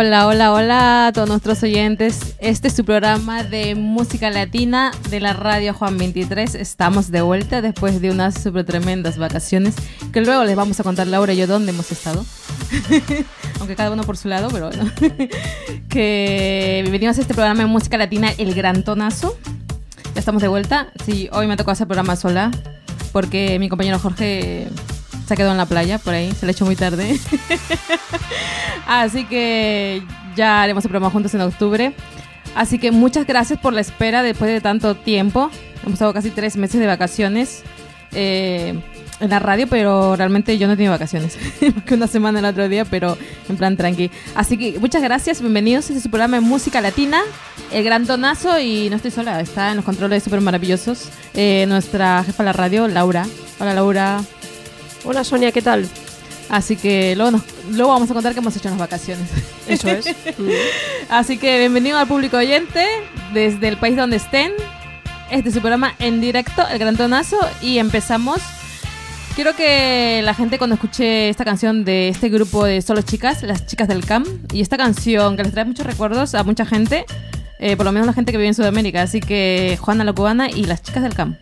Hola, hola, hola a todos nuestros oyentes. Este es su programa de música latina de la radio Juan 23. Estamos de vuelta después de unas súper tremendas vacaciones que luego les vamos a contar Laura y yo dónde hemos estado. Aunque cada uno por su lado, pero bueno. que bienvenidos a este programa de música latina El Gran Tonazo. Ya estamos de vuelta. Sí, hoy me tocó hacer programa sola porque mi compañero Jorge se quedado en la playa por ahí, se le hecho muy tarde. Así que ya haremos el programa juntos en octubre. Así que muchas gracias por la espera después de tanto tiempo. Hemos estado casi tres meses de vacaciones eh, en la radio, pero realmente yo no he tenido vacaciones. que una semana el otro día, pero en plan tranqui. Así que muchas gracias, bienvenidos a este su programa de música latina, El Gran Tonazo. Y no estoy sola, está en los controles súper maravillosos eh, nuestra jefa de la radio, Laura. Hola Laura. Hola Sonia, ¿qué tal? Así que luego, nos, luego vamos a contar qué hemos hecho en las vacaciones. Eso es. Así que bienvenido al público oyente desde el país donde estén. Este es su programa en directo, El Gran Tonazo, y empezamos. Quiero que la gente cuando escuche esta canción de este grupo de solo chicas, las chicas del CAM, y esta canción que les trae muchos recuerdos a mucha gente, eh, por lo menos la gente que vive en Sudamérica, así que Juana la Cubana y las chicas del CAM.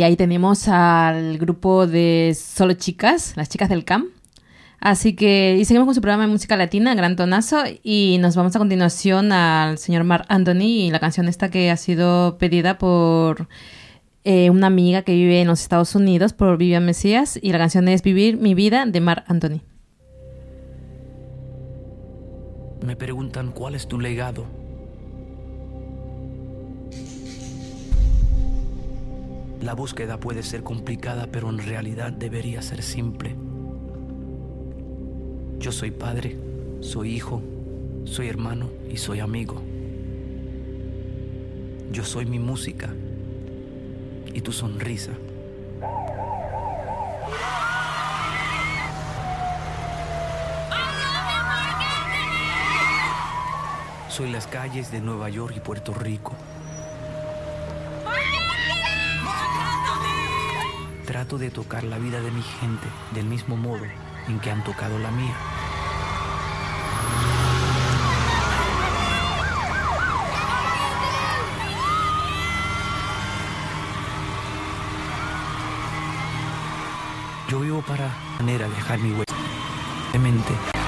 Y ahí tenemos al grupo de solo chicas, las chicas del CAM. Así que y seguimos con su programa de música latina, Gran Tonazo, y nos vamos a continuación al señor Mark Anthony y la canción esta que ha sido pedida por eh, una amiga que vive en los Estados Unidos, por Vivian Mesías, y la canción es Vivir mi vida de Mark Anthony. Me preguntan cuál es tu legado. La búsqueda puede ser complicada, pero en realidad debería ser simple. Yo soy padre, soy hijo, soy hermano y soy amigo. Yo soy mi música y tu sonrisa. Soy las calles de Nueva York y Puerto Rico. Trato de tocar la vida de mi gente del mismo modo en que han tocado la mía. Yo vivo para manera de dejar mi huella de mente.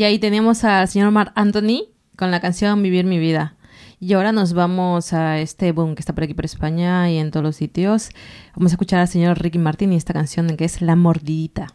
Y ahí tenemos al señor Mark Anthony con la canción Vivir mi vida. Y ahora nos vamos a este boom que está por aquí por España y en todos los sitios. Vamos a escuchar al señor Ricky Martin y esta canción que es La Mordidita.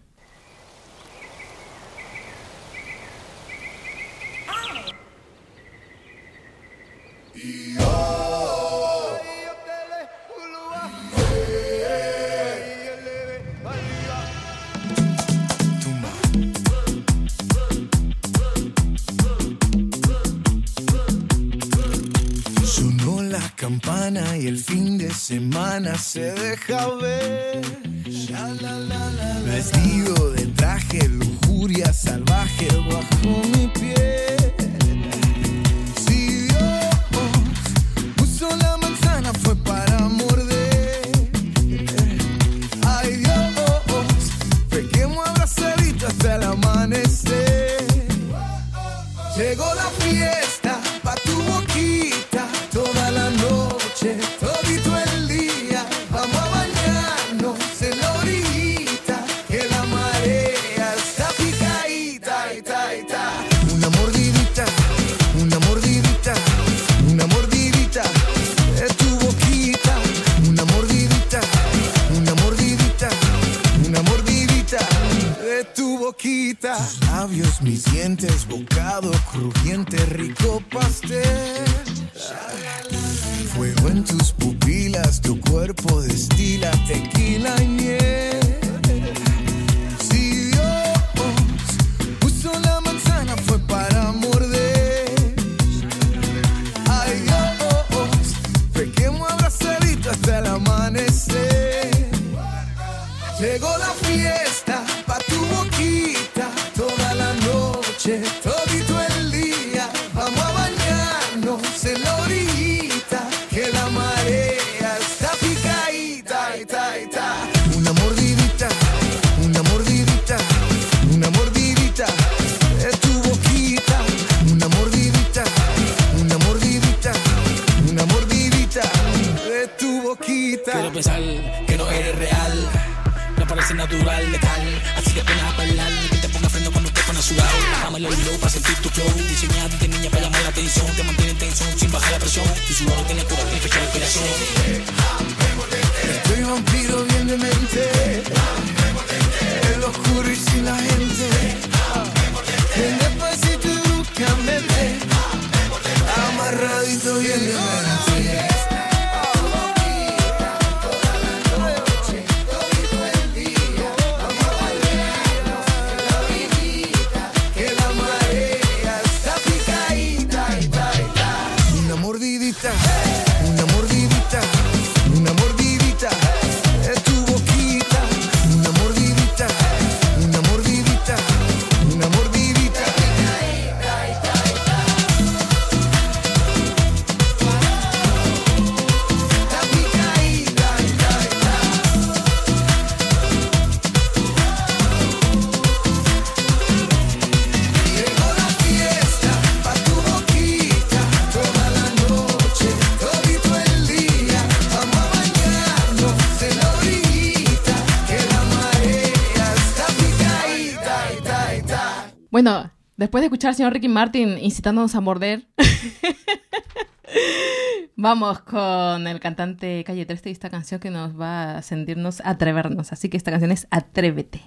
Bueno, después de escuchar al señor Ricky Martin incitándonos a morder, vamos con el cantante Calle 13 y esta canción que nos va a sentirnos atrevernos. Así que esta canción es Atrévete.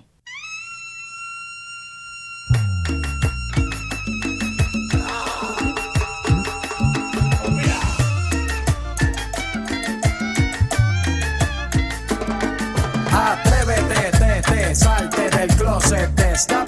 Atrévete, te, te, salte del closet, destápate,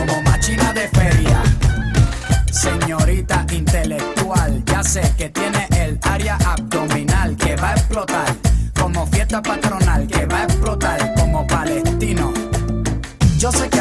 sé que tiene el área abdominal que va a explotar como fiesta patronal, que va a explotar como palestino. Yo sé que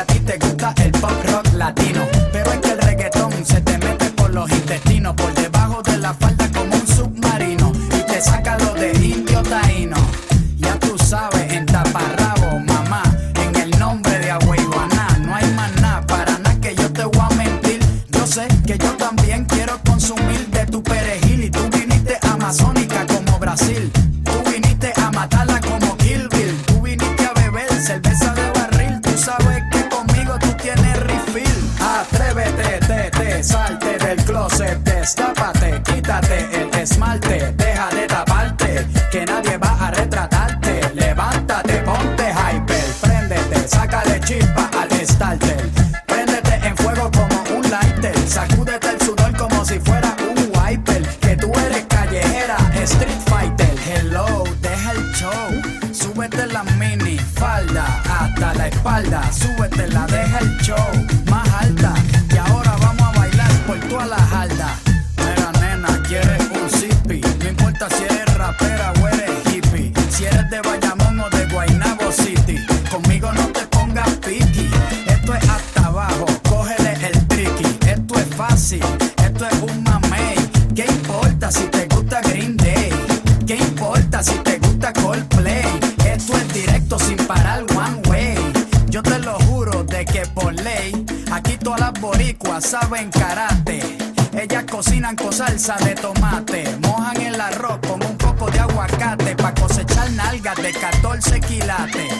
salsa de tomate, mojan el arroz con un poco de aguacate pa' cosechar nalgas de 14 quilates.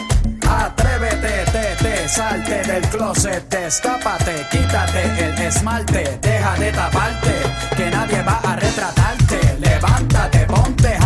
Atrévete, te, te, salte del closet, destápate, quítate el esmalte, deja de taparte, que nadie va a retratarte. Levántate, ponte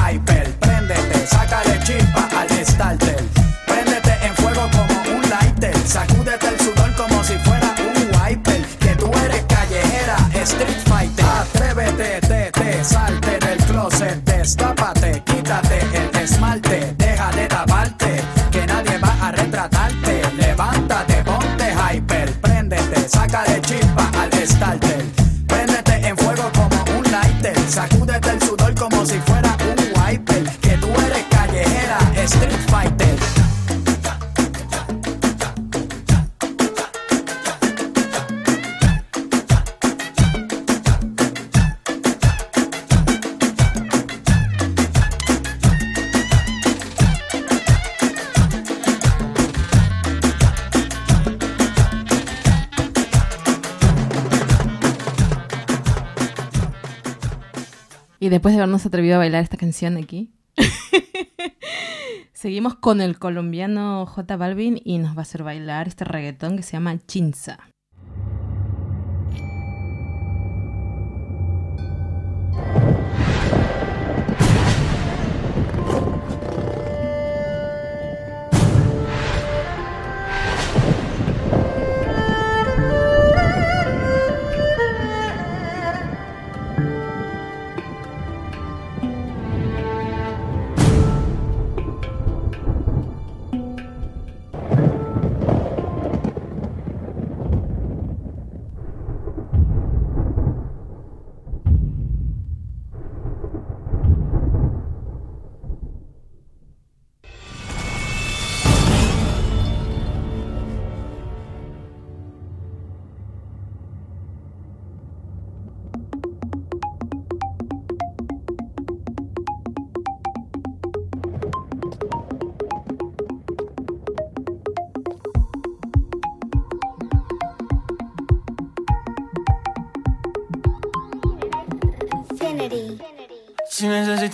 después de habernos atrevido a bailar esta canción aquí, seguimos con el colombiano J Balvin y nos va a hacer bailar este reggaetón que se llama Chinza.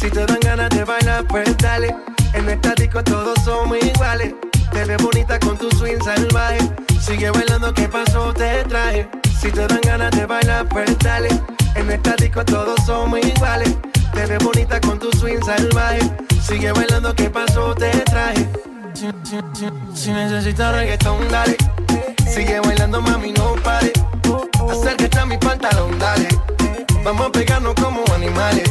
Si te dan ganas de bailar, pues dale. En esta disco todos somos iguales. Te ves bonita con tu swing salvaje. Sigue bailando, ¿qué pasó? Te traje. Si te dan ganas de bailar, pues dale. En esta disco todos somos iguales. Te ves bonita con tu swing salvaje. Sigue bailando, ¿qué pasó? Te traje. Si, si- si- si necesitas reggaetón, dale. Sigue bailando, mami, no pare. Acércate a mi pantalón, dale. Vamos a pegarnos como animales.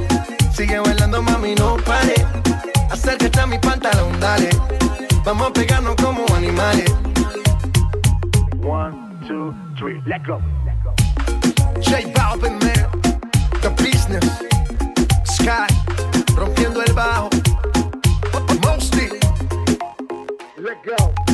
Sigue bailando, mami, no pare. Acércate a mi pantalón, dale. Vamos a pegarnos como animales. One, two, three, let go. J Balvin, man. The business. Sky. Rompiendo el bajo. Mosty. Let go.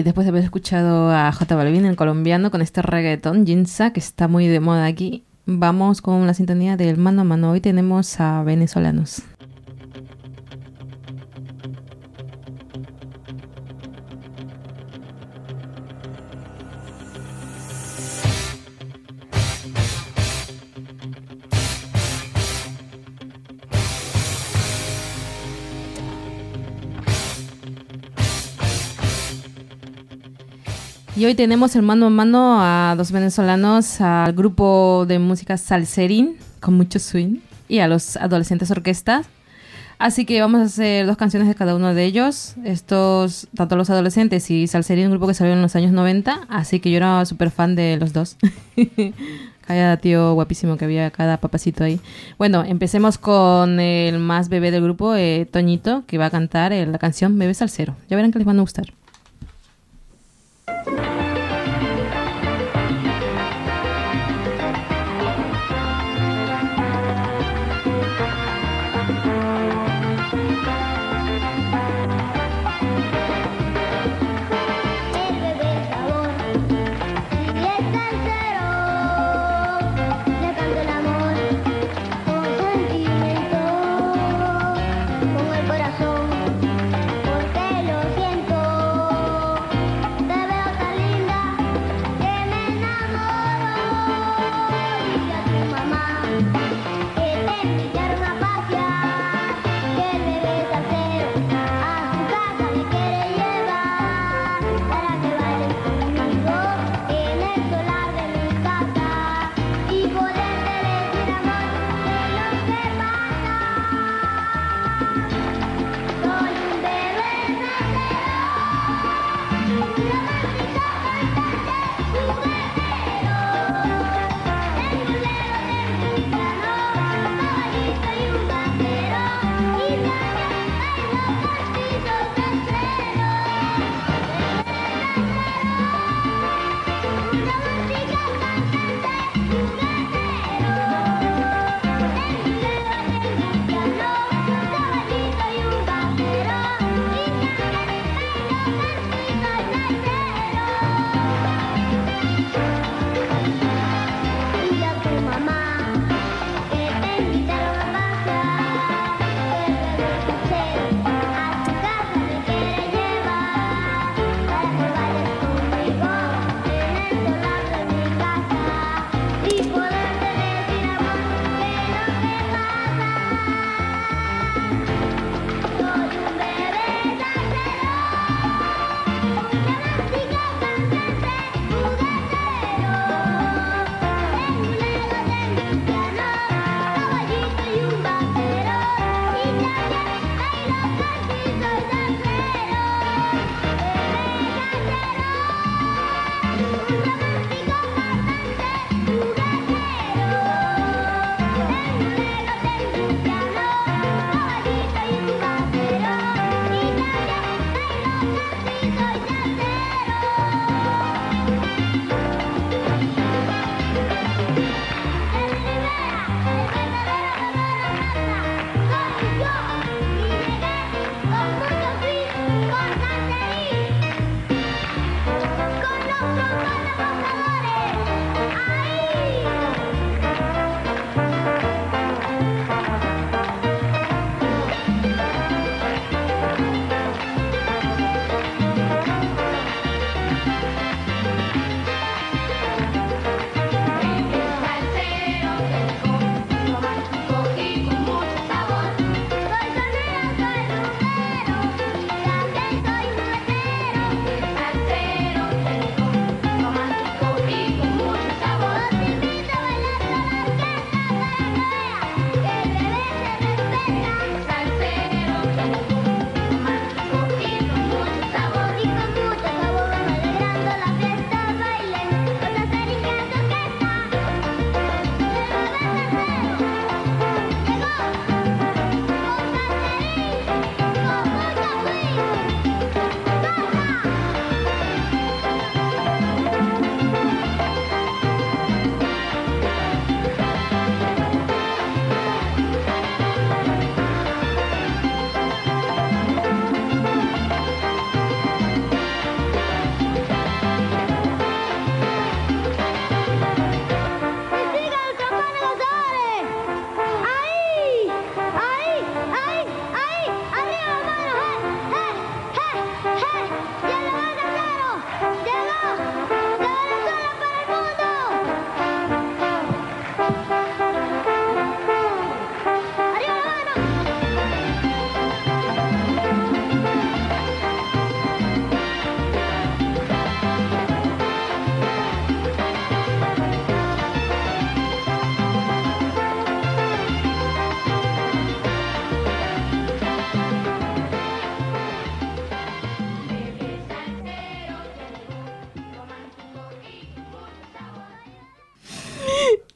Y después de haber escuchado a J Balvin, el colombiano, con este reggaetón, Jinza, que está muy de moda aquí, vamos con la sintonía del mano a mano. Hoy tenemos a venezolanos. Hoy tenemos el mano a mano a dos venezolanos, al grupo de música Salserín, con mucho swing, y a los adolescentes orquestas. Así que vamos a hacer dos canciones de cada uno de ellos. Estos, tanto los adolescentes y Salserín, un grupo que salió en los años 90. Así que yo era súper fan de los dos. cada tío guapísimo que había, cada papacito ahí. Bueno, empecemos con el más bebé del grupo, eh, Toñito, que va a cantar eh, la canción Bebé Salsero. Ya verán que les van a gustar.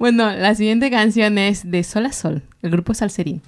Bueno, la siguiente canción es de Sol a Sol, el grupo Salserín.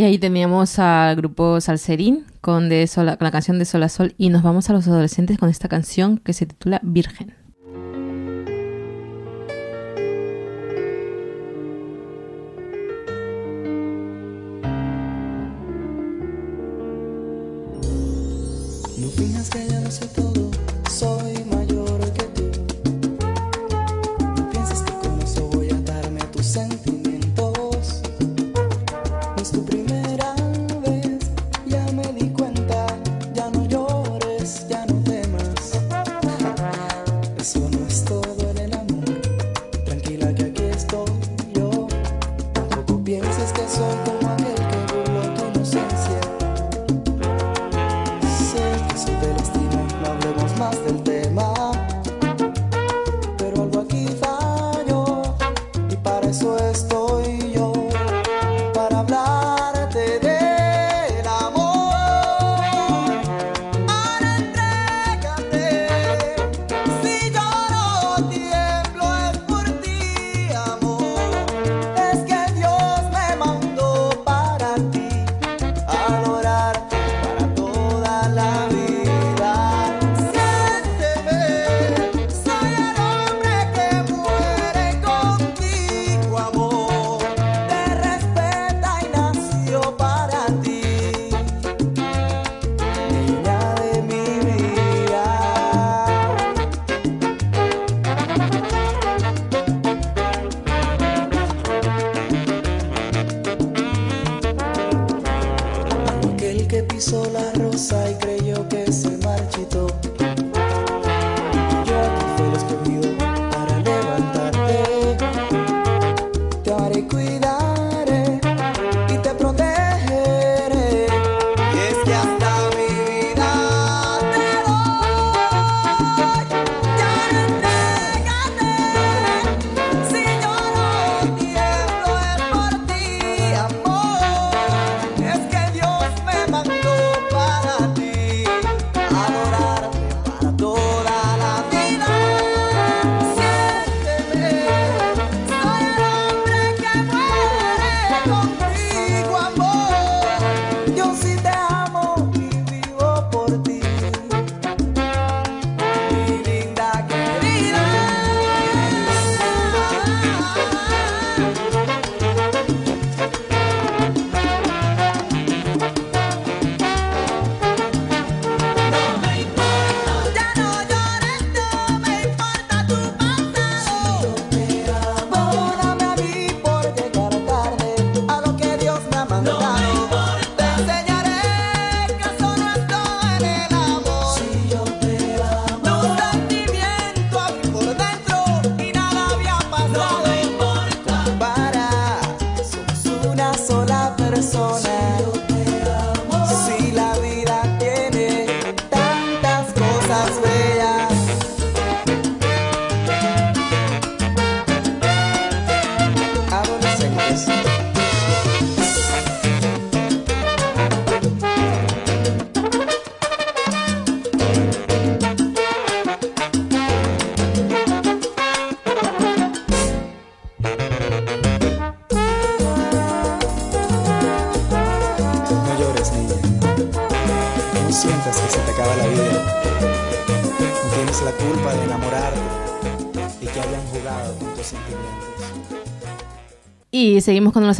Y ahí teníamos al grupo Salserín con, de con la canción de Sol a Sol y nos vamos a los adolescentes con esta canción que se titula Virgen.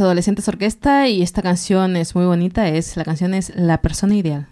Adolescentes Orquesta y esta canción es muy bonita, es la canción es La persona ideal.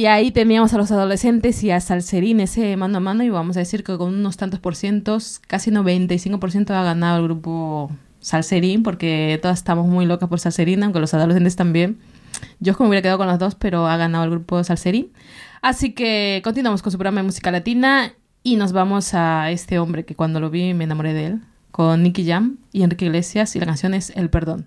Y ahí teníamos a los adolescentes y a Salserín ese mano a mano y vamos a decir que con unos tantos por cientos, casi 95% ha ganado el grupo Salserín porque todas estamos muy locas por Salserín, aunque los adolescentes también. Yo es como hubiera quedado con los dos, pero ha ganado el grupo Salserín. Así que continuamos con su programa de música latina y nos vamos a este hombre que cuando lo vi me enamoré de él, con Nicky Jam y Enrique Iglesias y la canción es El Perdón.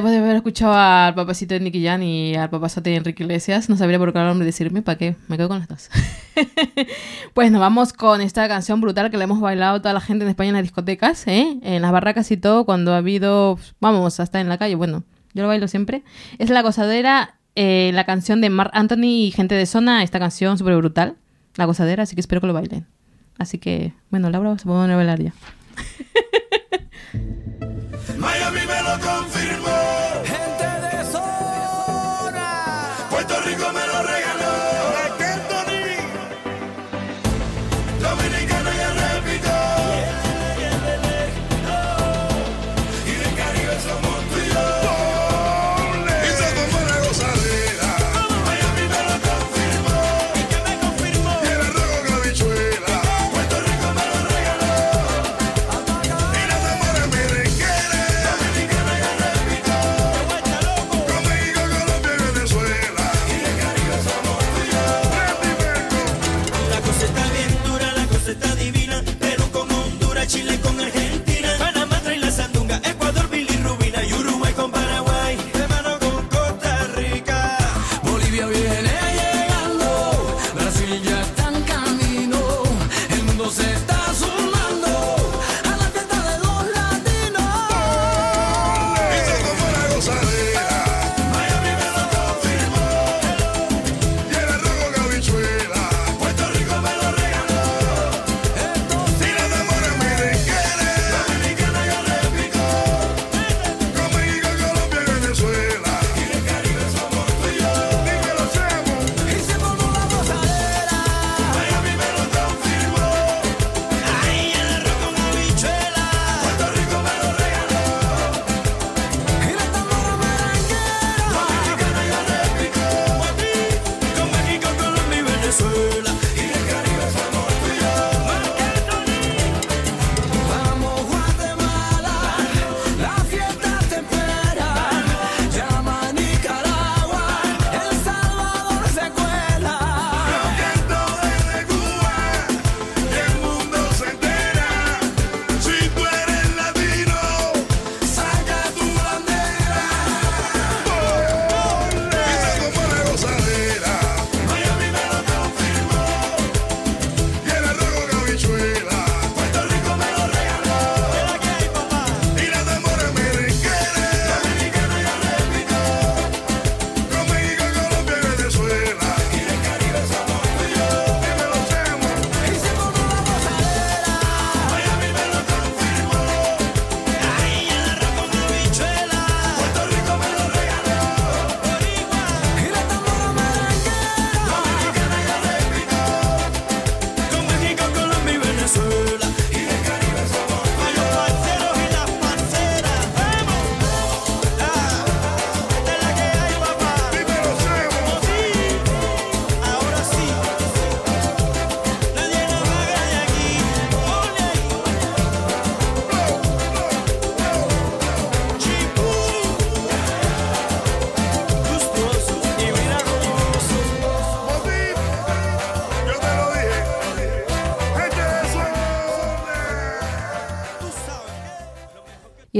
Después de haber escuchado al papacito de Nicky Jan y al papazote de Enrique Iglesias, no sabría por qué nombre decirme para qué. Me quedo con las dos. pues nos vamos con esta canción brutal que le hemos bailado toda la gente en España en las discotecas, ¿eh? en las barracas y todo, cuando ha habido, vamos, hasta en la calle. Bueno, yo lo bailo siempre. Es La Gozadera, eh, la canción de Mark Anthony y gente de zona. Esta canción súper brutal, La Gozadera, así que espero que lo bailen. Así que, bueno, Laura, se puede bailar ya. Miami me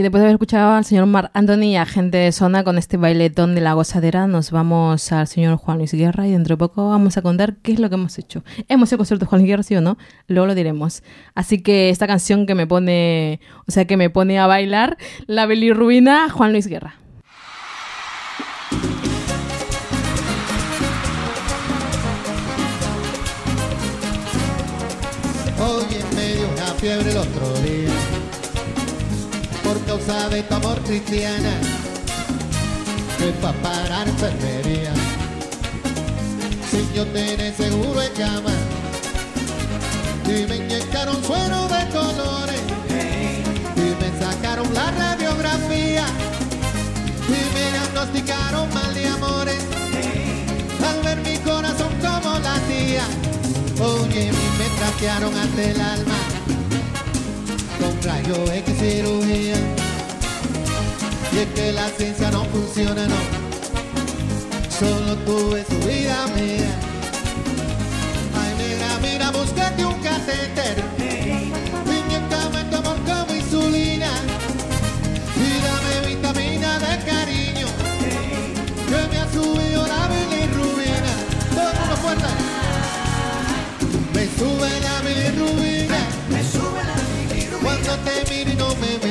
Y después de haber escuchado al señor Mar Anthony y a gente de zona con este bailetón de la gozadera, nos vamos al señor Juan Luis Guerra y dentro de poco vamos a contar qué es lo que hemos hecho. Hemos hecho concierto de Juan Luis Guerra, sí o no, luego lo diremos. Así que esta canción que me pone, o sea, que me pone a bailar, la bilirrubina Juan Luis Guerra. Hoy me dio una fiebre el otro causa de tu amor cristiana que fue a parar enfermería sin yo tener seguro en cama y me inyectaron suero de colores y me sacaron la radiografía y me diagnosticaron mal de amores al ver mi corazón como latía Oye, me trastearon ante el alma con rayo X cirugía. Y es que la ciencia no funciona, no. Solo tú es tu vida mía. Ay, mira, mira, búscate un catéter. Inyectame tu amor como insulina. Y vitamina de cariño. Que me ha subido la bilirrubina. Todo lo fuerte. Me sube la bilirrubina. Me sube la bilirrubina. Cuando te miro y no me ve